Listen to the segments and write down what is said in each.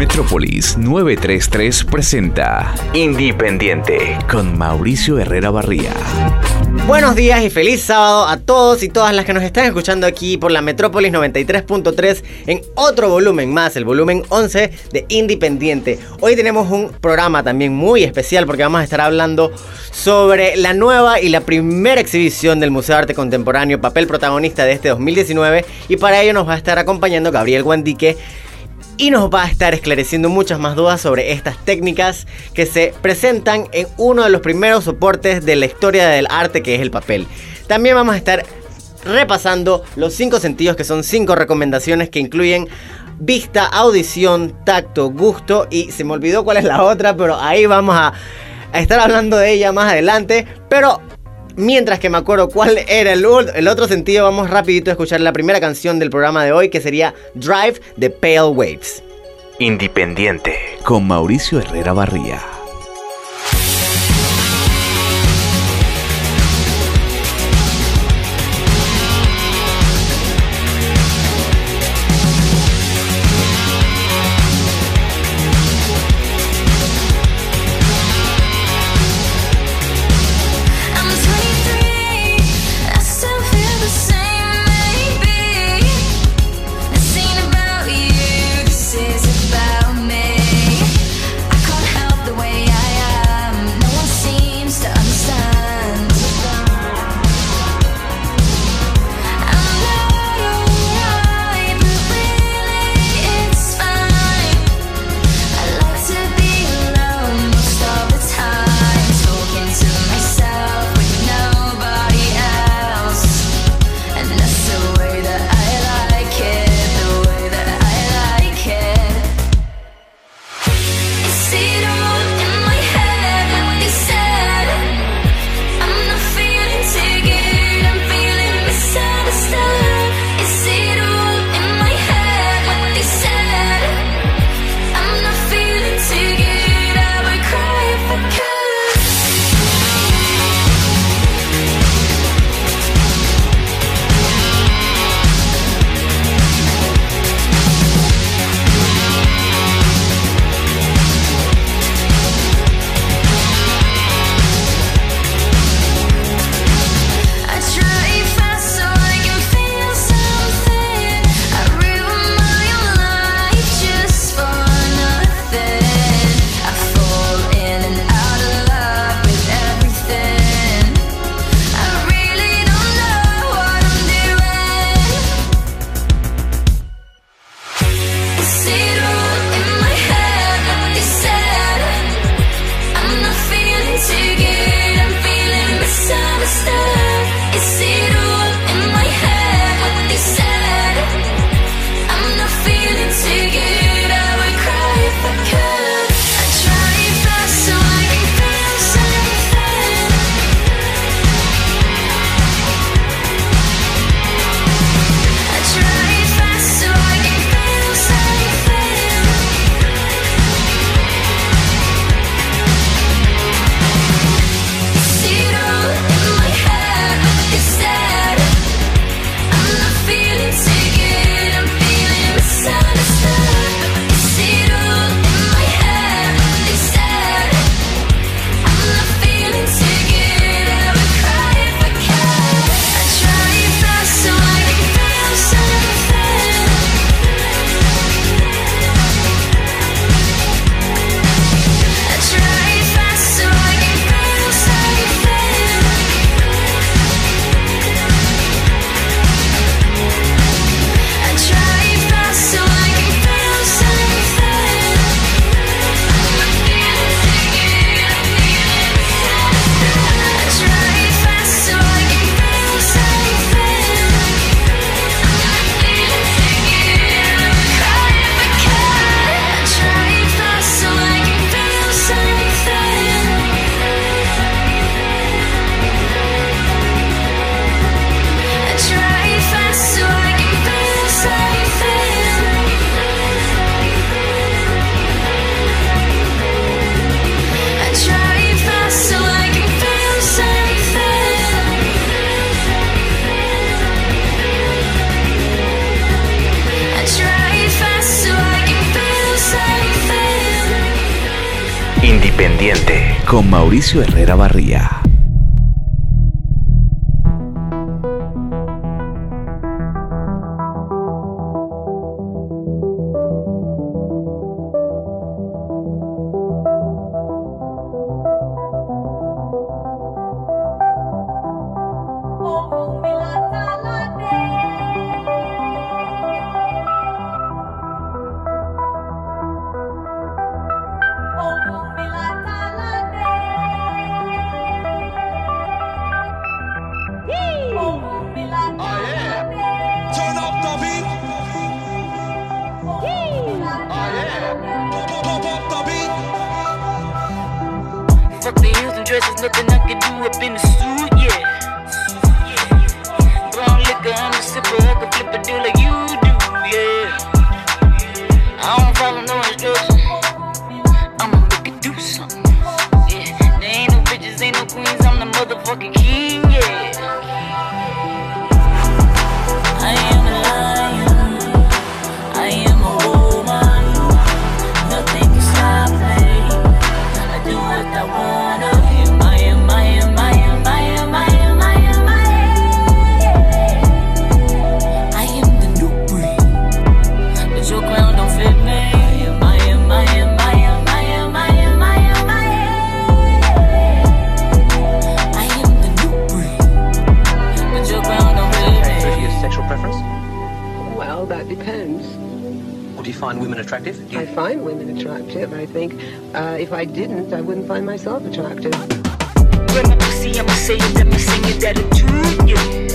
Metrópolis 933 presenta Independiente con Mauricio Herrera Barría. Buenos días y feliz sábado a todos y todas las que nos están escuchando aquí por la Metrópolis 93.3 en otro volumen más, el volumen 11 de Independiente. Hoy tenemos un programa también muy especial porque vamos a estar hablando sobre la nueva y la primera exhibición del Museo de Arte Contemporáneo, papel protagonista de este 2019 y para ello nos va a estar acompañando Gabriel Guandique y nos va a estar esclareciendo muchas más dudas sobre estas técnicas que se presentan en uno de los primeros soportes de la historia del arte que es el papel. También vamos a estar repasando los cinco sentidos que son cinco recomendaciones que incluyen vista, audición, tacto, gusto y se me olvidó cuál es la otra, pero ahí vamos a, a estar hablando de ella más adelante. Pero Mientras que me acuerdo cuál era el, el, otro sentido, vamos rapidito a escuchar la primera canción del programa de hoy, que sería Drive de Pale Waves. Independiente con Mauricio Herrera Barría. Herrera Barría. Turn up, yeah. Fuck the heels and dresses, nothing I can do up in the suit, yeah. Brown liquor, I'm a sipper, I can flip a deal like. attractive? I find women attractive. I think uh, if I didn't, I wouldn't find myself attractive. When I see, I'ma that'll do you.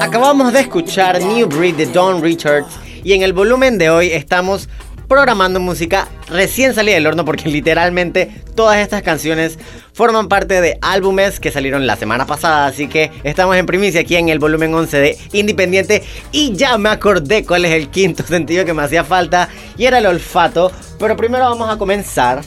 Acabamos de escuchar New Breed de Don Richards y en el volumen de hoy estamos programando música recién salida del horno porque literalmente todas estas canciones forman parte de álbumes que salieron la semana pasada, así que estamos en primicia aquí en el volumen 11 de Independiente y ya me acordé cuál es el quinto sentido que me hacía falta y era el olfato, pero primero vamos a comenzar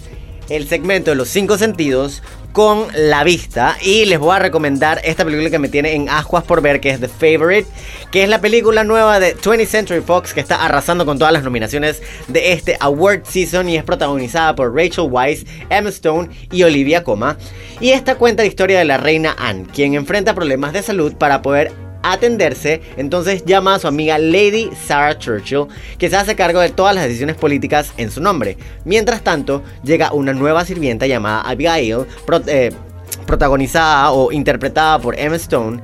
el segmento de los cinco sentidos con la vista y les voy a recomendar esta película que me tiene en ascuas por ver que es The Favorite que es la película nueva de 20th Century Fox que está arrasando con todas las nominaciones de este award season y es protagonizada por Rachel Weisz, Emma Stone y Olivia Coma y esta cuenta la historia de la reina Anne quien enfrenta problemas de salud para poder atenderse, entonces llama a su amiga Lady Sarah Churchill, que se hace cargo de todas las decisiones políticas en su nombre. Mientras tanto, llega una nueva sirvienta llamada Abigail, eh, protagonizada o interpretada por Emma Stone,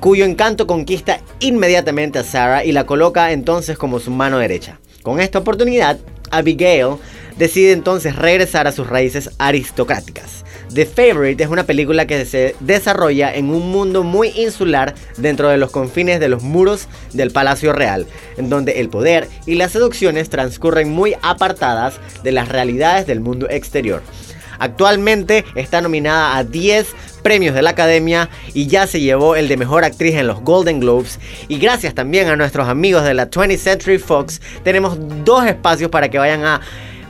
cuyo encanto conquista inmediatamente a Sarah y la coloca entonces como su mano derecha. Con esta oportunidad, Abigail decide entonces regresar a sus raíces aristocráticas. The Favorite es una película que se desarrolla en un mundo muy insular dentro de los confines de los muros del Palacio Real, en donde el poder y las seducciones transcurren muy apartadas de las realidades del mundo exterior. Actualmente está nominada a 10 premios de la Academia y ya se llevó el de Mejor Actriz en los Golden Globes. Y gracias también a nuestros amigos de la 20th Century Fox, tenemos dos espacios para que vayan a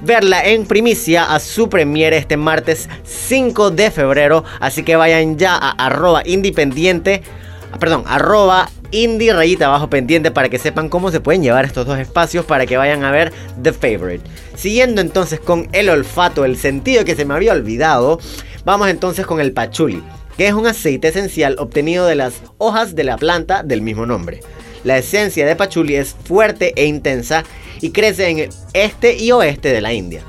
verla en primicia a su premiere este martes 5 de febrero. Así que vayan ya a arroba independiente, perdón, arroba indie rayita abajo pendiente para que sepan cómo se pueden llevar estos dos espacios para que vayan a ver The Favorite. Siguiendo entonces con el olfato, el sentido que se me había olvidado, vamos entonces con el pachuli, que es un aceite esencial obtenido de las hojas de la planta del mismo nombre. La esencia de pachuli es fuerte e intensa y crece en el este y oeste de la India.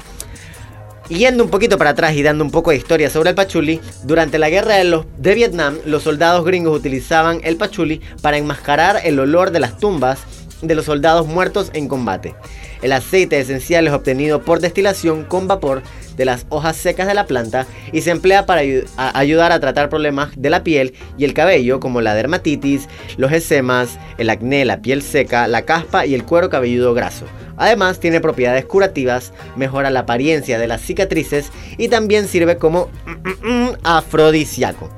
Yendo un poquito para atrás y dando un poco de historia sobre el pachuli, durante la guerra de, Vietnam, los soldados gringos utilizaban el pachuli para enmascarar el olor de las tumbas de los soldados muertos en combate. El aceite esencial es obtenido por destilación con vapor de las hojas secas de la planta y se emplea para ayudar a tratar problemas de la piel y el cabello como la dermatitis, los eczemas, el acné, la piel seca, la caspa y el cuero cabelludo graso. Además tiene propiedades curativas, mejora la apariencia de las cicatrices y también sirve como afrodisíaco.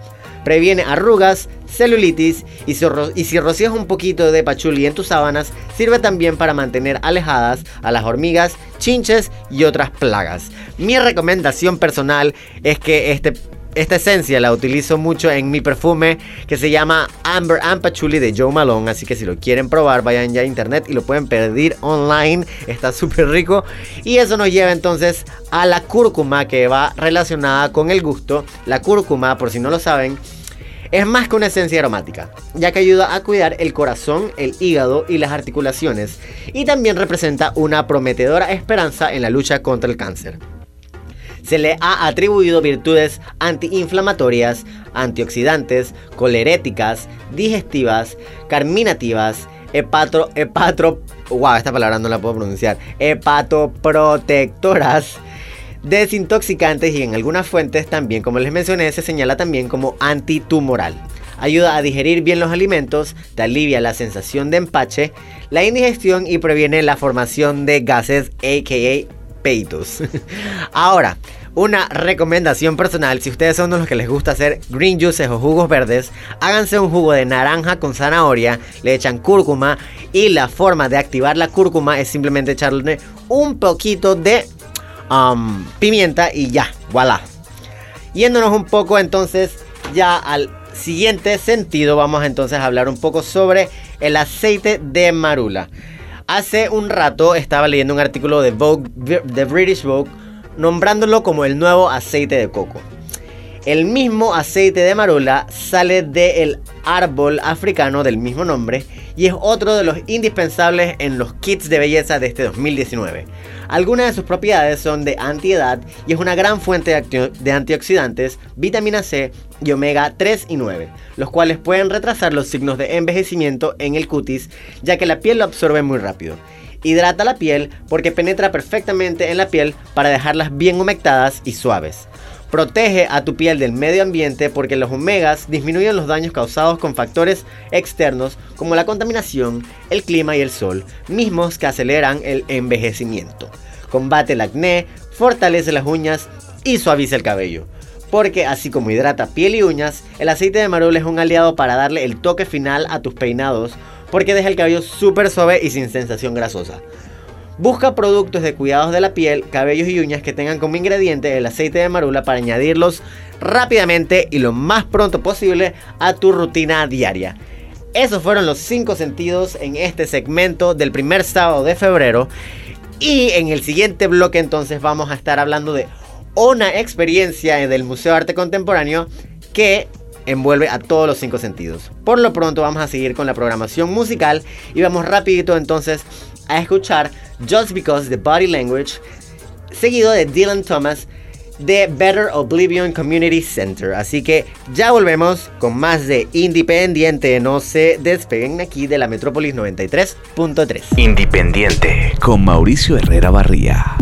Previene arrugas, celulitis y si, y rocías un poquito de pachuli en tus sábanas, sirve también para mantener alejadas a las hormigas, chinches y otras plagas. Mi recomendación personal es que este esta esencia la utilizo mucho en mi perfume que se llama Amber and Patchouli de Joe Malone. Así que si lo quieren probar, vayan ya a internet y lo pueden pedir online. Está súper rico. Y eso nos lleva entonces a la cúrcuma que va relacionada con el gusto. La cúrcuma, por si no lo saben, es más que una esencia aromática, ya que ayuda a cuidar el corazón, el hígado y las articulaciones. Y también representa una prometedora esperanza en la lucha contra el cáncer se le ha atribuido virtudes antiinflamatorias, antioxidantes, coleréticas, digestivas, carminativas, hepatro, wow, esta palabra no la puedo pronunciar, hepatoprotectoras, desintoxicantes y en algunas fuentes también, como les mencioné, se señala también como antitumoral. Ayuda a digerir bien los alimentos, te alivia la sensación de empache, la indigestión y previene la formación de gases, aka peitos. Ahora, una recomendación personal, si ustedes son de los que les gusta hacer green juices o jugos verdes, háganse un jugo de naranja con zanahoria, le echan cúrcuma y la forma de activar la cúrcuma es simplemente echarle un poquito de um, pimienta y ya, voilà. Yéndonos un poco entonces ya al siguiente sentido, vamos entonces a hablar un poco sobre el aceite de marula. Hace un rato estaba leyendo un artículo de Vogue, de British Vogue, nombrándolo como el nuevo aceite de coco. El mismo aceite de marula sale del árbol africano del mismo nombre y es otro de los indispensables en los kits de belleza de este 2019. Algunas de sus propiedades son de antiedad y es una gran fuente de antioxidantes, vitamina C y omega 3 y 9, los cuales pueden retrasar los signos de envejecimiento en el cutis ya que la piel lo absorbe muy rápido. Hidrata la piel porque penetra perfectamente en la piel para dejarlas bien humectadas y suaves. Protege a tu piel del medio ambiente porque los omegas disminuyen los daños causados con factores externos como la contaminación, el clima y el sol, mismos que aceleran el envejecimiento. Combate el acné, fortalece las uñas y suaviza el cabello. Porque así como hidrata piel y uñas, el aceite de marula es un aliado para darle el toque final a tus peinados porque deja el cabello súper suave y sin sensación grasosa. Busca productos de cuidados de la piel, cabellos y uñas que tengan como ingrediente el aceite de marula para añadirlos rápidamente y lo más pronto posible a tu rutina diaria. Esos fueron los 5 sentidos en este segmento del primer sábado de febrero. Y en el siguiente bloque entonces vamos a estar hablando de una experiencia del Museo de Arte Contemporáneo que envuelve a todos los cinco sentidos. Por lo pronto vamos a seguir con la programación musical y vamos rapidito entonces a escuchar Just Because the Body Language, seguido de Dylan Thomas de Better Oblivion Community Center. Así que ya volvemos con más de Independiente. No se despeguen aquí de la Metrópolis 93.3. Independiente con Mauricio Herrera Barría.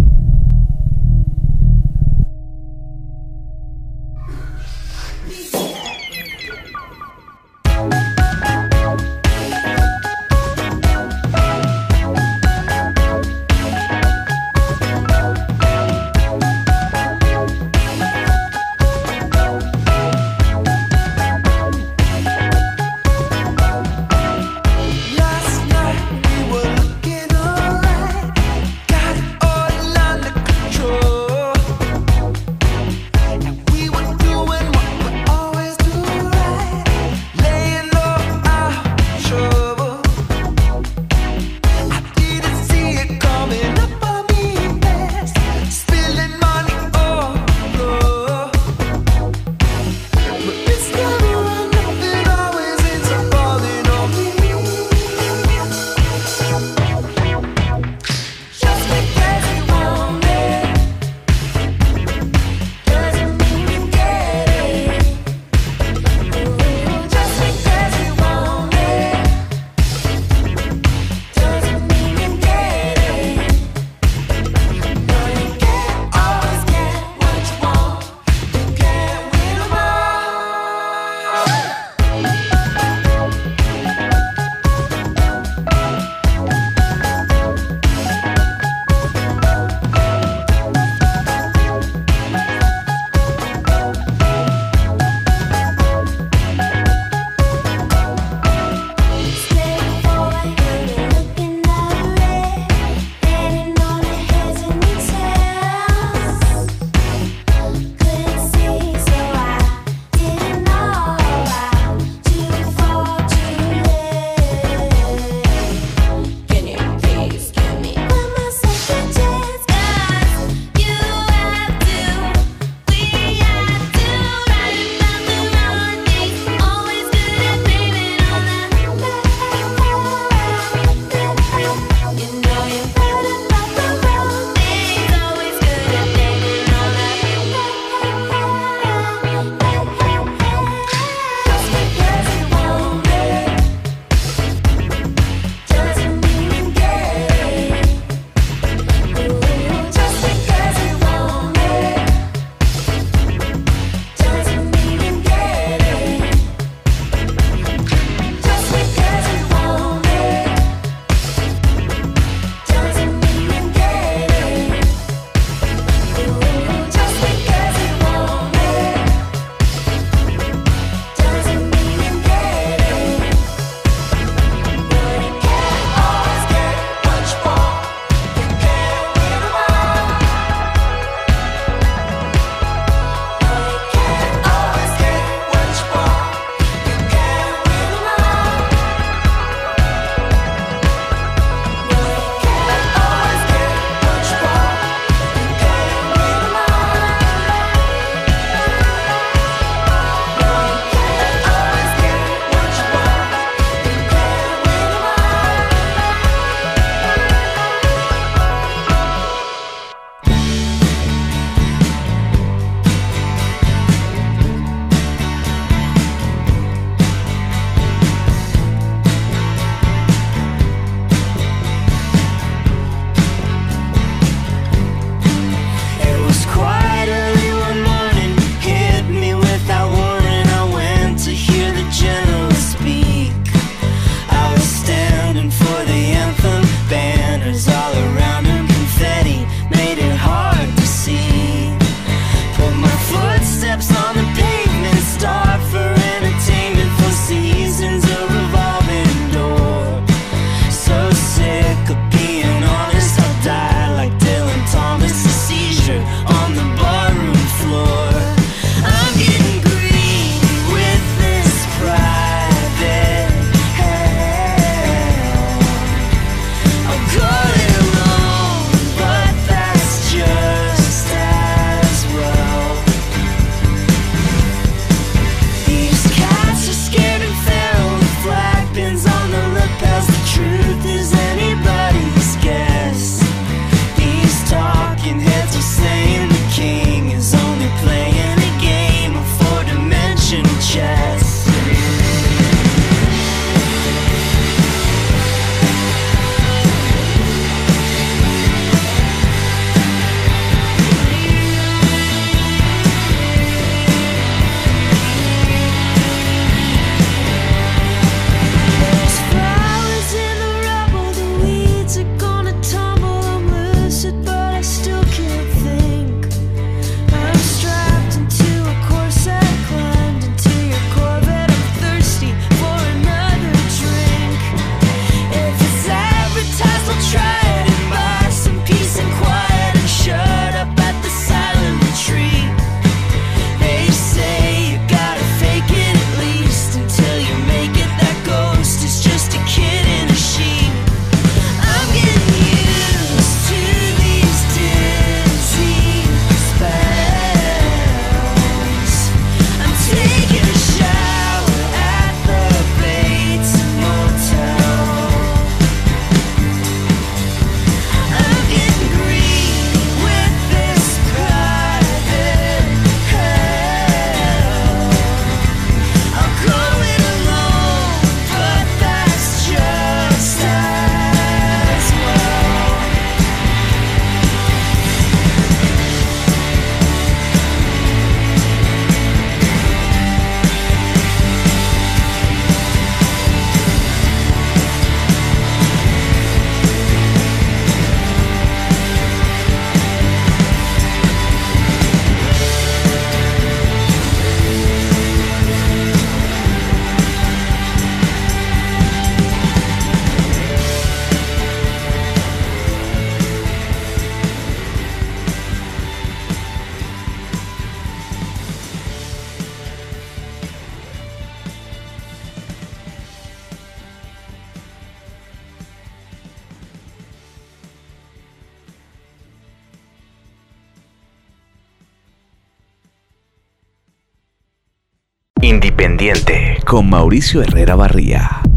Con Mauricio Herrera Barría.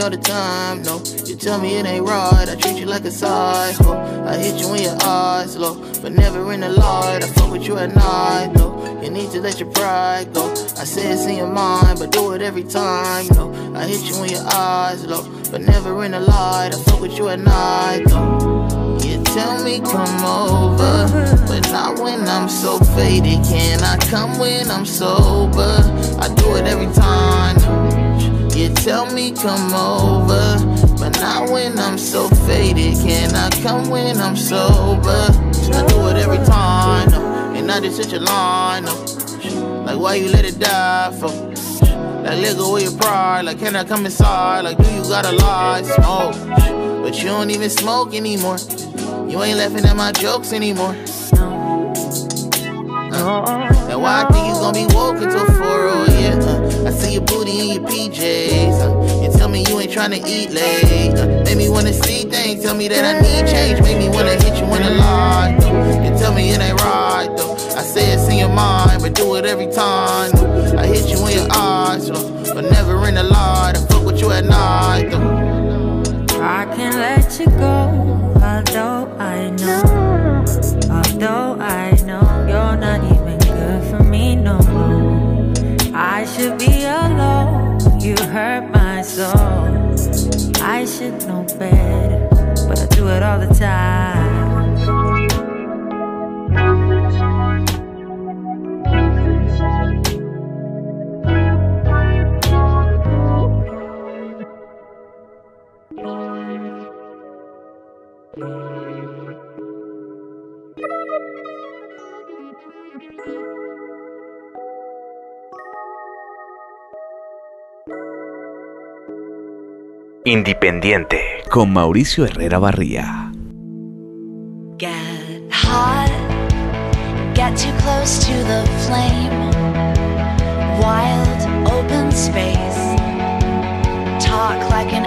All the time, no. You tell me it ain't right. I treat you like a side hoe. I hit you in your eyes, low. But never in the light. I fuck with you at night, no. You need to let your pride go. I say it's in your mind, but do it every time, no. I hit you in your eyes, low. But never in the light. I fuck with you at night, no. You tell me come over, but not when I'm so faded. Can I come when I'm sober? I do it every time. You tell me come over, but not when I'm so faded. Can I come when I'm sober? I do it every time, and I just hit your line. Like why you let it die for? Like let go of your pride. Like can I come inside? Like do you got a lie? Smoke, but you don't even smoke anymore. You ain't laughing at my jokes anymore. Uh, why I think you gonna be woke until 4 oh yeah. Uh, I see your booty in your PJs. Uh, you tell me you ain't tryna eat late. Uh, make me wanna see things. Tell me that I need change. Make me wanna hit you in the lie. Though. You tell me it ain't right though. I say it's in your mind, but do it every time. Though. I hit you in your eyes, though, but never in the light. I fuck with you at night though. I can't let you go, although I know, although I should be alone, you hurt my soul. I should know better, but I do it all the time. Independiente con Mauricio Herrera Barría. Get hot, get too close to the flame. Wild open space, talk like an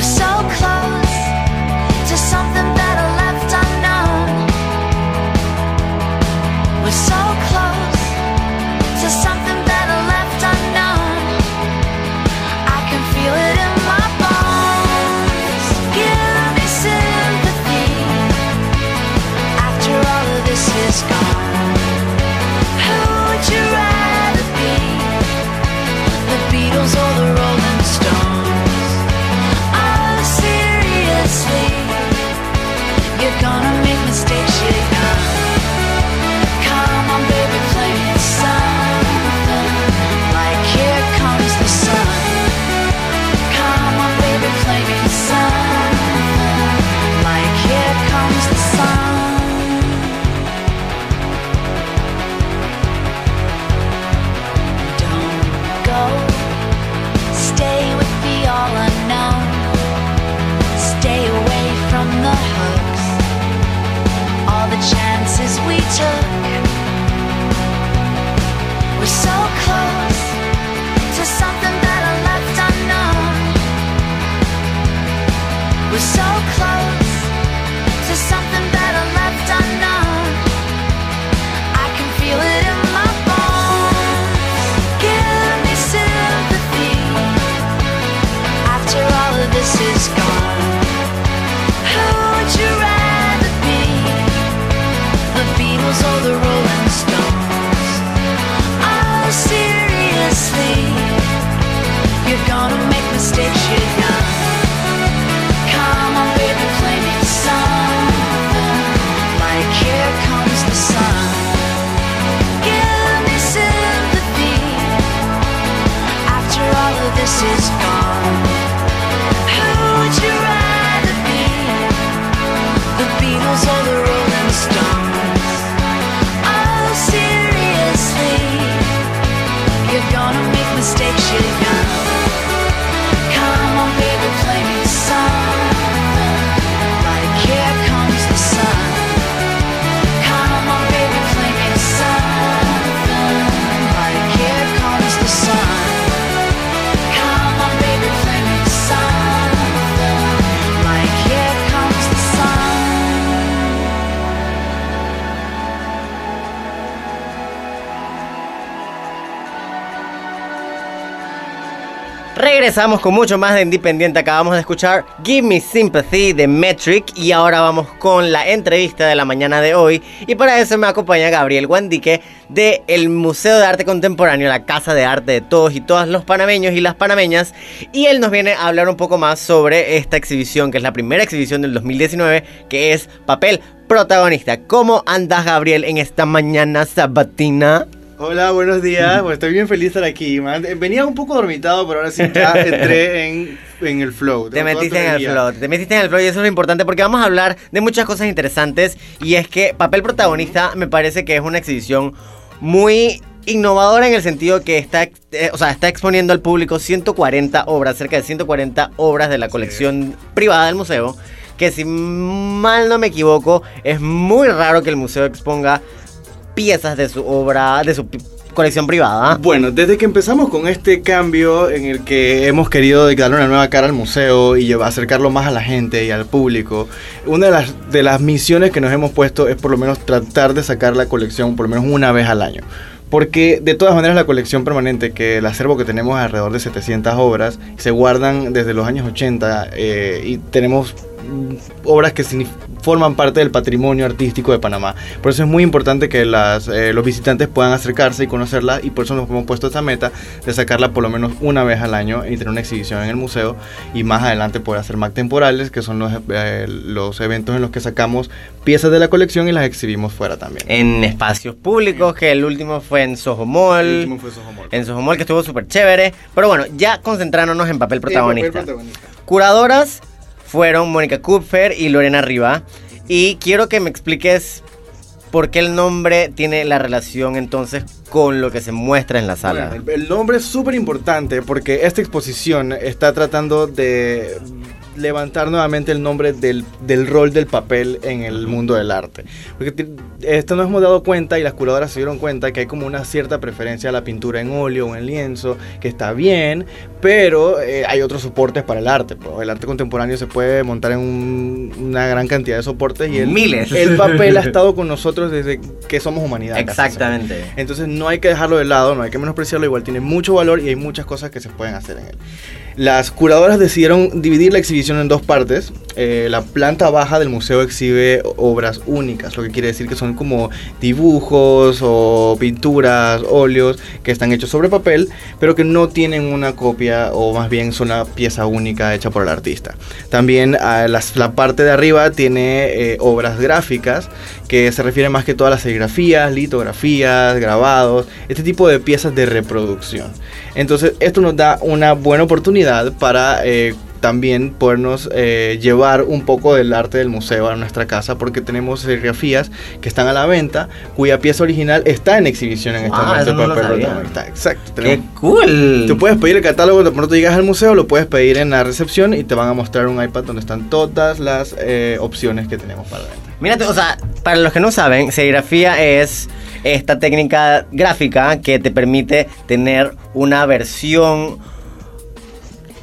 We're so close they've gone is gone. Regresamos con mucho más de Independiente. Acabamos de escuchar Give Me Sympathy de Metric y ahora vamos con la entrevista de la mañana de hoy. Y para eso me acompaña Gabriel Guandique del Museo de Arte Contemporáneo, la casa de arte de todos y todas los panameños y las panameñas. Y él nos viene a hablar un poco más sobre esta exhibición, que es la primera exhibición del 2019, que es Papel Protagonista. ¿Cómo andas, Gabriel, en esta mañana sabatina? Hola, buenos días. Bueno, estoy bien feliz de estar aquí, man. Eh, Venía un poco dormitado, pero ahora sí ya entré en, en el flow. Te metiste en el flow, te metiste en el flow y eso es lo importante porque vamos a hablar de muchas cosas interesantes y es que Papel Protagonista me parece que es una exhibición muy innovadora en el sentido que está, eh, o sea, está exponiendo al público 140 obras, cerca de 140 obras de la colección privada del museo, que si mal no me equivoco, es muy raro que el museo exponga piezas de su obra, de su colección privada. Bueno, desde que empezamos con este cambio en el que hemos querido darle una nueva cara al museo y acercarlo más a la gente y al público, una de las, de las misiones que nos hemos puesto es por lo menos tratar de sacar la colección por lo menos una vez al año. Porque de todas maneras la colección permanente, que el acervo que tenemos alrededor de 700 obras, se guardan desde los años 80 eh, y tenemos obras que forman parte del patrimonio artístico de Panamá. Por eso es muy importante que las, eh, los visitantes puedan acercarse y conocerla y por eso nos hemos puesto esta meta de sacarla por lo menos una vez al año y tener una exhibición en el museo y más adelante poder hacer MAC temporales, que son los, eh, los eventos en los que sacamos piezas de la colección y las exhibimos fuera también. En espacios públicos, que el último fue en Soho Mall. El último fue Soho Mall. En Soho Mall, que estuvo súper chévere. Pero bueno, ya concentrándonos en papel protagonista. El papel protagonista. Curadoras fueron Mónica Kupfer y Lorena Riva. Y quiero que me expliques por qué el nombre tiene la relación entonces con lo que se muestra en la sala. El, el nombre es súper importante porque esta exposición está tratando de levantar nuevamente el nombre del, del rol del papel en el mundo del arte. Porque esto nos hemos dado cuenta y las curadoras se dieron cuenta que hay como una cierta preferencia a la pintura en óleo o en lienzo, que está bien, pero eh, hay otros soportes para el arte. pues. El arte contemporáneo se puede montar en un- una gran cantidad de soportes y el, Miles. el papel ha estado con nosotros desde que somos humanidad. Exactamente. entonces no hay que dejarlo de lado, no hay que menospreciarlo, igual tiene mucho valor y hay muchas cosas que se pueden hacer en él. Las curadoras decidieron dividir la exhibición en dos partes. Eh, la planta baja del museo exhibe obras únicas, lo que quiere decir que son como dibujos o pinturas, óleos que están hechos sobre papel, pero que no tienen una copia o más bien son una pieza única hecha por el artista. También a las- la parte de arriba tiene eh, obras gráficas que se refieren más que todo a las serigrafías, litografías, grabados, este tipo de piezas de reproducción. Entonces esto nos da una buena oportunidad para eh, también podernos eh, llevar un poco del arte del museo a nuestra casa porque tenemos serigrafías que están a la venta cuya pieza original está en exhibición en este Ah, momento. no. Exacto. ¡Qué cool! Tú puedes pedir el catálogo, de pronto llegas al museo, lo puedes pedir en la recepción y te van a mostrar un iPad donde están todas las eh, opciones que tenemos para la venta. Mírate, o sea, para los que no saben, serigrafía es esta técnica gráfica que te permite tener una versión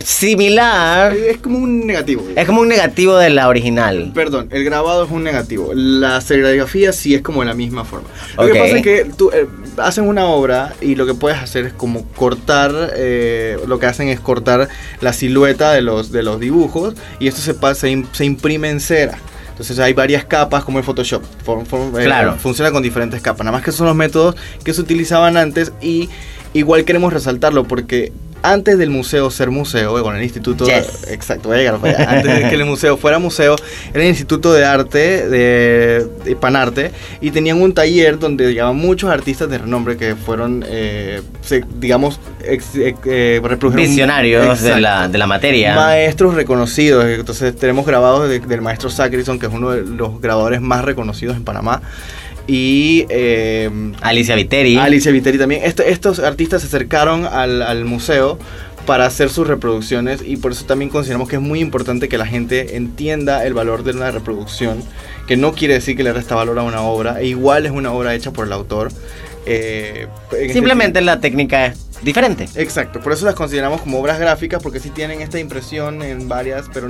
similar. Es como un negativo. Es como un negativo de la original. Perdón, el grabado es un negativo. La serigrafía sí es como de la misma forma. Lo que pasa es que tú eh, hacen una obra y lo que puedes hacer es como cortar, eh, lo que hacen es cortar la silueta de los, de los dibujos y esto se, pa- se, im- se imprime en cera. Entonces hay varias capas como en Photoshop. For- for- eh, Claro. funciona con diferentes capas. Nada más que son los métodos que se utilizaban antes y igual queremos resaltarlo porque antes del museo ser museo, eh, con el instituto... Yes. Exacto, voy a llegar para allá. Antes de que el museo fuera museo, era el Instituto de Arte de, de Panarte y tenían un taller donde llegaban muchos artistas de renombre que fueron, eh, se- digamos, ex- eh, eh, Visionarios de la, de la materia. Maestros reconocidos, entonces tenemos grabados de- del maestro Sacrison, que es uno de los grabadores más reconocidos en Panamá. Y eh, Alicia Viteri. Alicia Viteri también. Este- estos artistas se acercaron al, al museo para hacer sus reproducciones y por eso también consideramos que es muy importante que la gente entienda el valor de una reproducción, que no quiere decir que le resta valor a una obra, e igual es una obra hecha por el autor. Eh, este Simplemente la técnica es diferente. Exacto, por eso las consideramos como obras gráficas, porque sí tienen esta impresión en varias, pero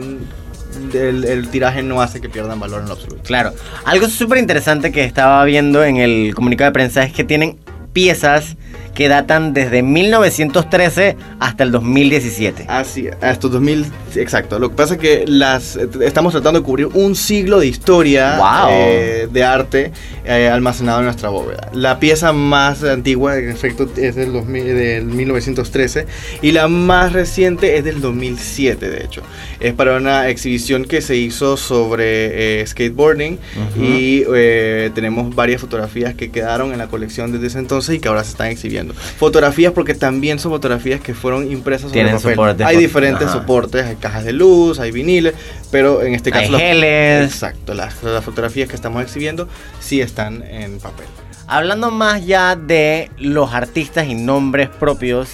el, tiraje no hace que pierdan valor en lo absoluto. Claro. Algo súper interesante que estaba viendo en el comunicado de prensa es que tienen piezas que datan desde 1913 hasta el 2017. Así, hasta 2000, exacto. Lo que pasa es que las estamos tratando de cubrir un siglo de historia Wow. eh, de arte eh, almacenado en nuestra bóveda. La pieza más antigua, en efecto, es del, 2000 del 1913 y la más reciente es del 2007, de hecho. Es para una exhibición que se hizo sobre eh, skateboarding Ujú. y eh, tenemos varias fotografías que quedaron en la colección desde ese entonces y que ahora se están exhibiendo. Fotografías porque también son fotografías que fueron impresas sobre Tienen papel. soportes Hay diferentes ajá. soportes, hay cajas de luz, hay viniles, pero en este Hay caso... las- geles. Exacto, las, las fotografías que estamos exhibiendo sí están en papel. Hablando más ya de los artistas y nombres propios,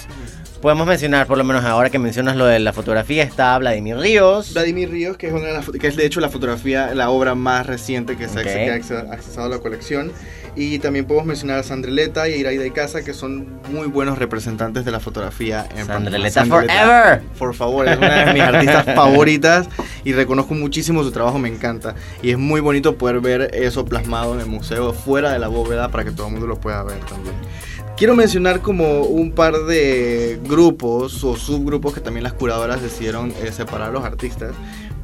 podemos mencionar, por lo menos ahora que mencionas lo de la fotografía, está Vladimir Ríos. Vladimir Ríos, que es, una de las, que es de hecho la fotografía, la obra más reciente que se ha accesado a la colección. Y también podemos mencionar a Sandreleta y a Iraida Casa, que son muy buenos representantes de la fotografía en Panamá. Sandreleta forever. Por favor, es una de mis artistas favoritas y reconozco muchísimo su trabajo, me encanta. Y es muy bonito poder ver eso plasmado en el museo, fuera de la bóveda, para que todo el mundo lo pueda ver también. Quiero mencionar como un par de grupos o subgrupos que también las curadoras decidieron eh, separar a los artistas.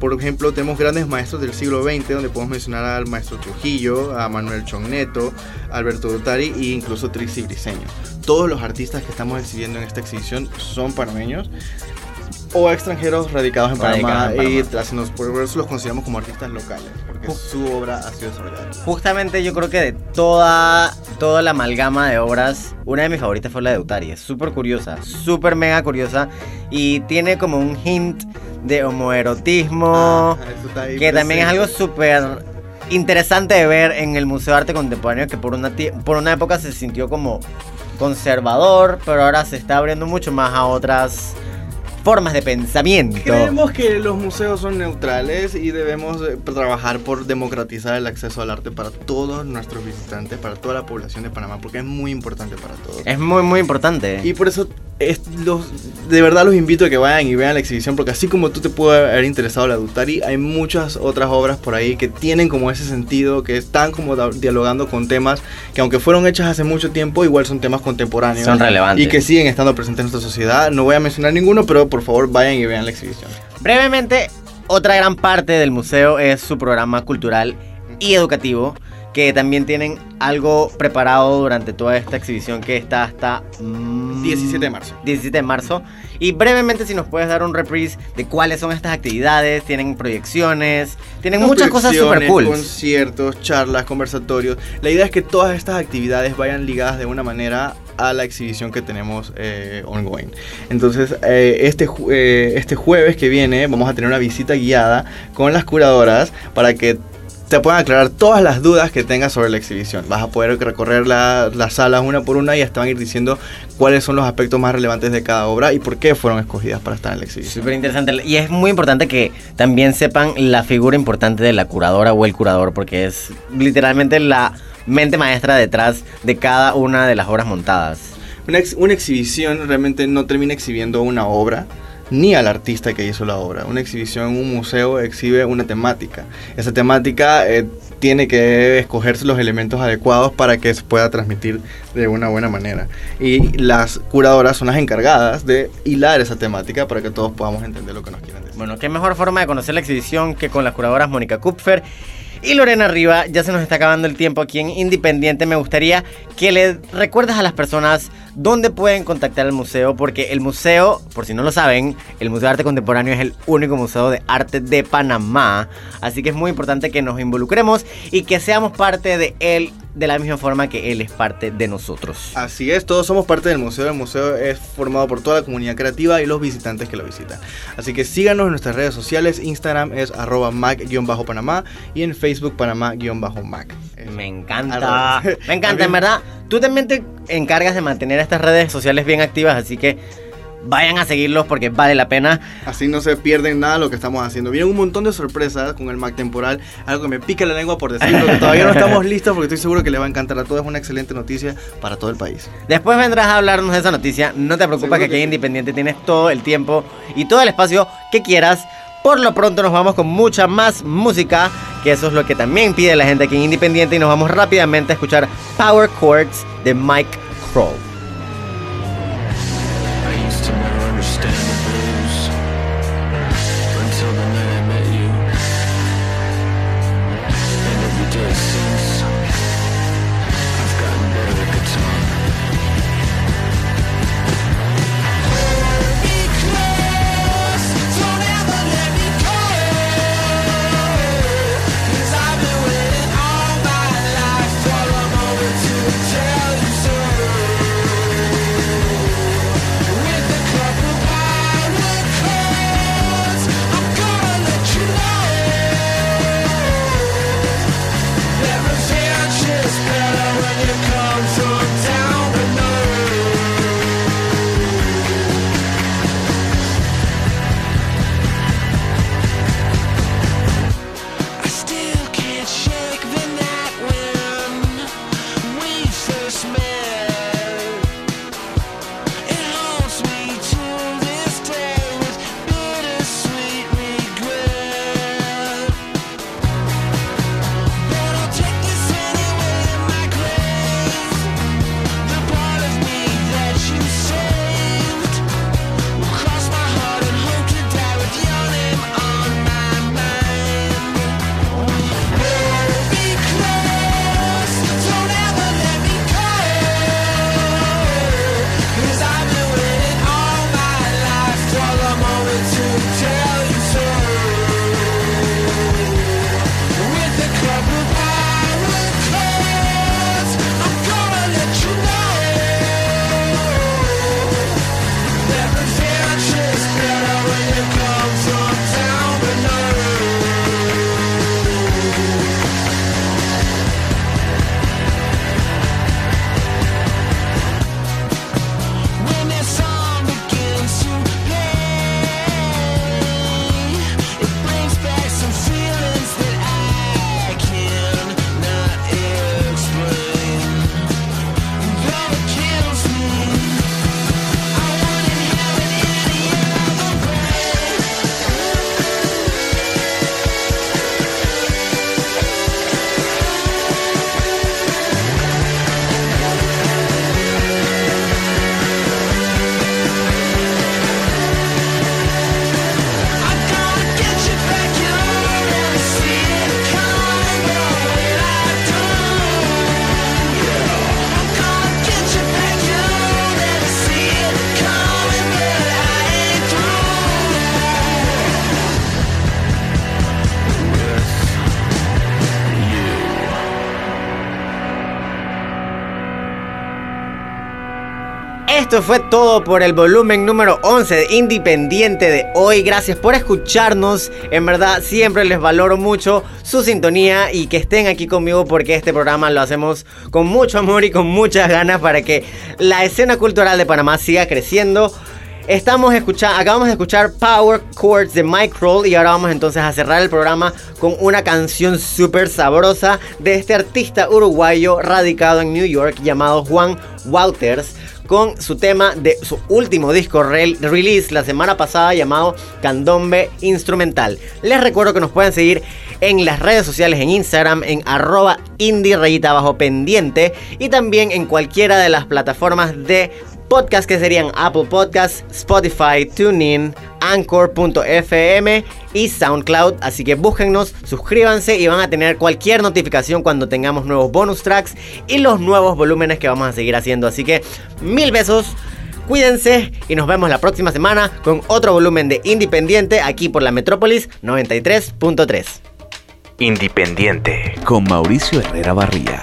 Por ejemplo, tenemos grandes maestros del siglo XX, donde podemos mencionar al maestro Trujillo, a Manuel Chonneto, Alberto Dotari e incluso Trixie Briseño. Todos los artistas que estamos exhibiendo en esta exhibición son panameños o extranjeros radicados en Radicados Panamá, en Panamá. y nos- por eso los consideramos como artistas locales, porque su obra ha sido desarrollada. Justamente yo creo que de toda, toda la amalgama de obras, una de mis favoritas fue la de Utari. Es súper curiosa, súper mega curiosa. Y tiene como un hint de homoerotismo. Ah, que también es algo súper interesante de ver en el Museo de Arte Contemporáneo. Que por una, por una época se sintió como conservador, pero ahora se está abriendo mucho más a otras formas de pensamiento. Creemos que los museos son neutrales y debemos eh, trabajar por democratizar el acceso al arte para todos nuestros visitantes, para toda la población de Panamá, porque es muy importante para todos. Es muy, muy importante. Y por eso es- los, de verdad los invito a que vayan y vean la exhibición, porque así como tú te puede haber interesado la Dutari, hay muchas otras obras por ahí que tienen como ese sentido, que están como dialogando con temas que aunque fueron hechas hace mucho tiempo, igual son temas contemporáneos. Son relevantes. Y que siguen estando presentes en nuestra sociedad. No voy a mencionar ninguno, pero por favor vayan y vean la exhibición. Brevemente, otra gran parte del museo es su programa cultural y educativo, que también tienen algo preparado durante toda esta exhibición que está hasta... mm, 17 de marzo. 17 de marzo. Y brevemente, si nos puedes dar un reprise de cuáles son estas actividades, tienen proyecciones, tienen muchas cosas super cool. Conciertos, charlas, conversatorios. La idea es que todas estas actividades vayan ligadas de una manera a la exhibición que tenemos eh, ongoing. Entonces, eh, este, eh, este jueves que viene vamos a tener una visita guiada con las curadoras para que te puedan aclarar todas las dudas que tengas sobre la exhibición. Vas a poder recorrer la- las salas una por una y hasta van a ir diciendo cuáles son los aspectos más relevantes de cada obra y por qué fueron escogidas para estar en la exhibición. Súper interesante. Y es muy importante que también sepan la figura importante de la curadora o el curador, porque es literalmente la mente maestra detrás de cada una de las obras montadas. Una, ex- una exhibición realmente no termina exhibiendo una obra ni al artista que hizo la obra. Una exhibición en un museo exhibe una temática. Esa temática eh, tiene que escogerse los elementos adecuados para que se pueda transmitir de una buena manera. Y las curadoras son las encargadas de hilar esa temática para que todos podamos entender lo que nos quieren decir. Bueno, qué mejor forma de conocer la exhibición que con las curadoras Mónica Kupfer y Lorena Riva. Ya se nos está acabando el tiempo aquí en Independiente. Me gustaría que le recuerdes a las personas dónde pueden contactar al museo, porque el museo, por si no lo saben, el Museo de Arte Contemporáneo es el único museo de arte de Panamá. Así que es muy importante que nos involucremos y que seamos parte de él de la misma forma que él es parte de nosotros. Así es, todos somos parte del museo. El museo es formado por toda la comunidad creativa y los visitantes que lo visitan. Así que síganos en nuestras redes sociales. Instagram es arroba mac-panamá y en Facebook panamá-mac. Me encanta. Arroba. Me encanta, en verdad. Tú también te encargas de mantener estas redes sociales bien activas, así que vayan a seguirlos porque vale la pena. Así no se pierden nada de lo que estamos haciendo. Vienen un montón de sorpresas con el Mac temporal. Algo que me pica la lengua por decirlo. que todavía no estamos listos porque estoy seguro que les va a encantar a todos. Es una excelente noticia para todo el país. Después vendrás a hablarnos de esa noticia. No te preocupes que aquí en. Independiente tienes todo el tiempo y todo el espacio que quieras. Por lo pronto nos vamos con mucha más música, que eso es lo que también pide la gente aquí en Independiente y nos vamos rápidamente a escuchar Power Chords de Mike Kroll. Fue todo por el volumen número 11 de Independiente de hoy. Gracias por escucharnos. En verdad, siempre les valoro mucho su sintonía y que estén aquí conmigo porque este programa lo hacemos con mucho amor y con muchas ganas para que la escena cultural de Panamá siga creciendo. Estamos escuchando, acabamos de escuchar Power Chords de Mike Kroll y ahora vamos entonces a cerrar el programa con una canción súper sabrosa de este artista uruguayo radicado en New York llamado Juan Walters con su tema de su último disco re- release la semana pasada llamado Candombe Instrumental. Les recuerdo que nos pueden seguir en las redes sociales en Instagram en arroba indie rayita bajo pendiente y también en cualquiera de las plataformas de podcast que serían Apple Podcasts, Spotify, TuneIn, Anchor.fm y SoundCloud. Así que búsquennos, suscríbanse y van a tener cualquier notificación cuando tengamos nuevos bonus tracks y los nuevos volúmenes que vamos a seguir haciendo. Así que mil besos. Cuídense y nos vemos la próxima semana con otro volumen de Independiente aquí por la Metrópolis 93.3. Independiente con Mauricio Herrera Barría.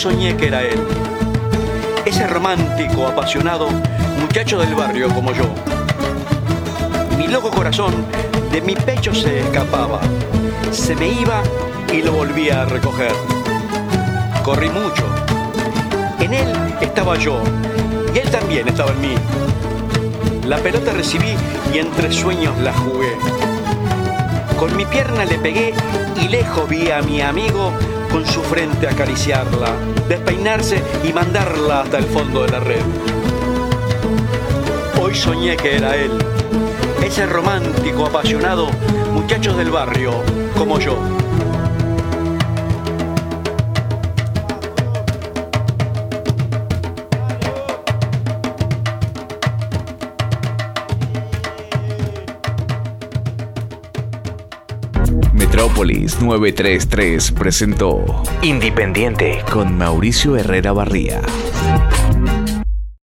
Soñé que era él. Ese romántico, apasionado, muchacho del barrio como yo. Mi loco corazón de mi pecho se escapaba. Se me iba y lo volvía a recoger. Corrí mucho. En él estaba yo y él también estaba en mí. La pelota recibí y entre sueños la jugué. Con mi pierna le pegué y lejos vi a mi amigo con su frente acariciarla, despeinarse y mandarla hasta el fondo de la red. Hoy soñé que era él, ese romántico apasionado, muchachos del barrio, como yo. Metrópolis 933 presentó Independiente con Mauricio Herrera Barría.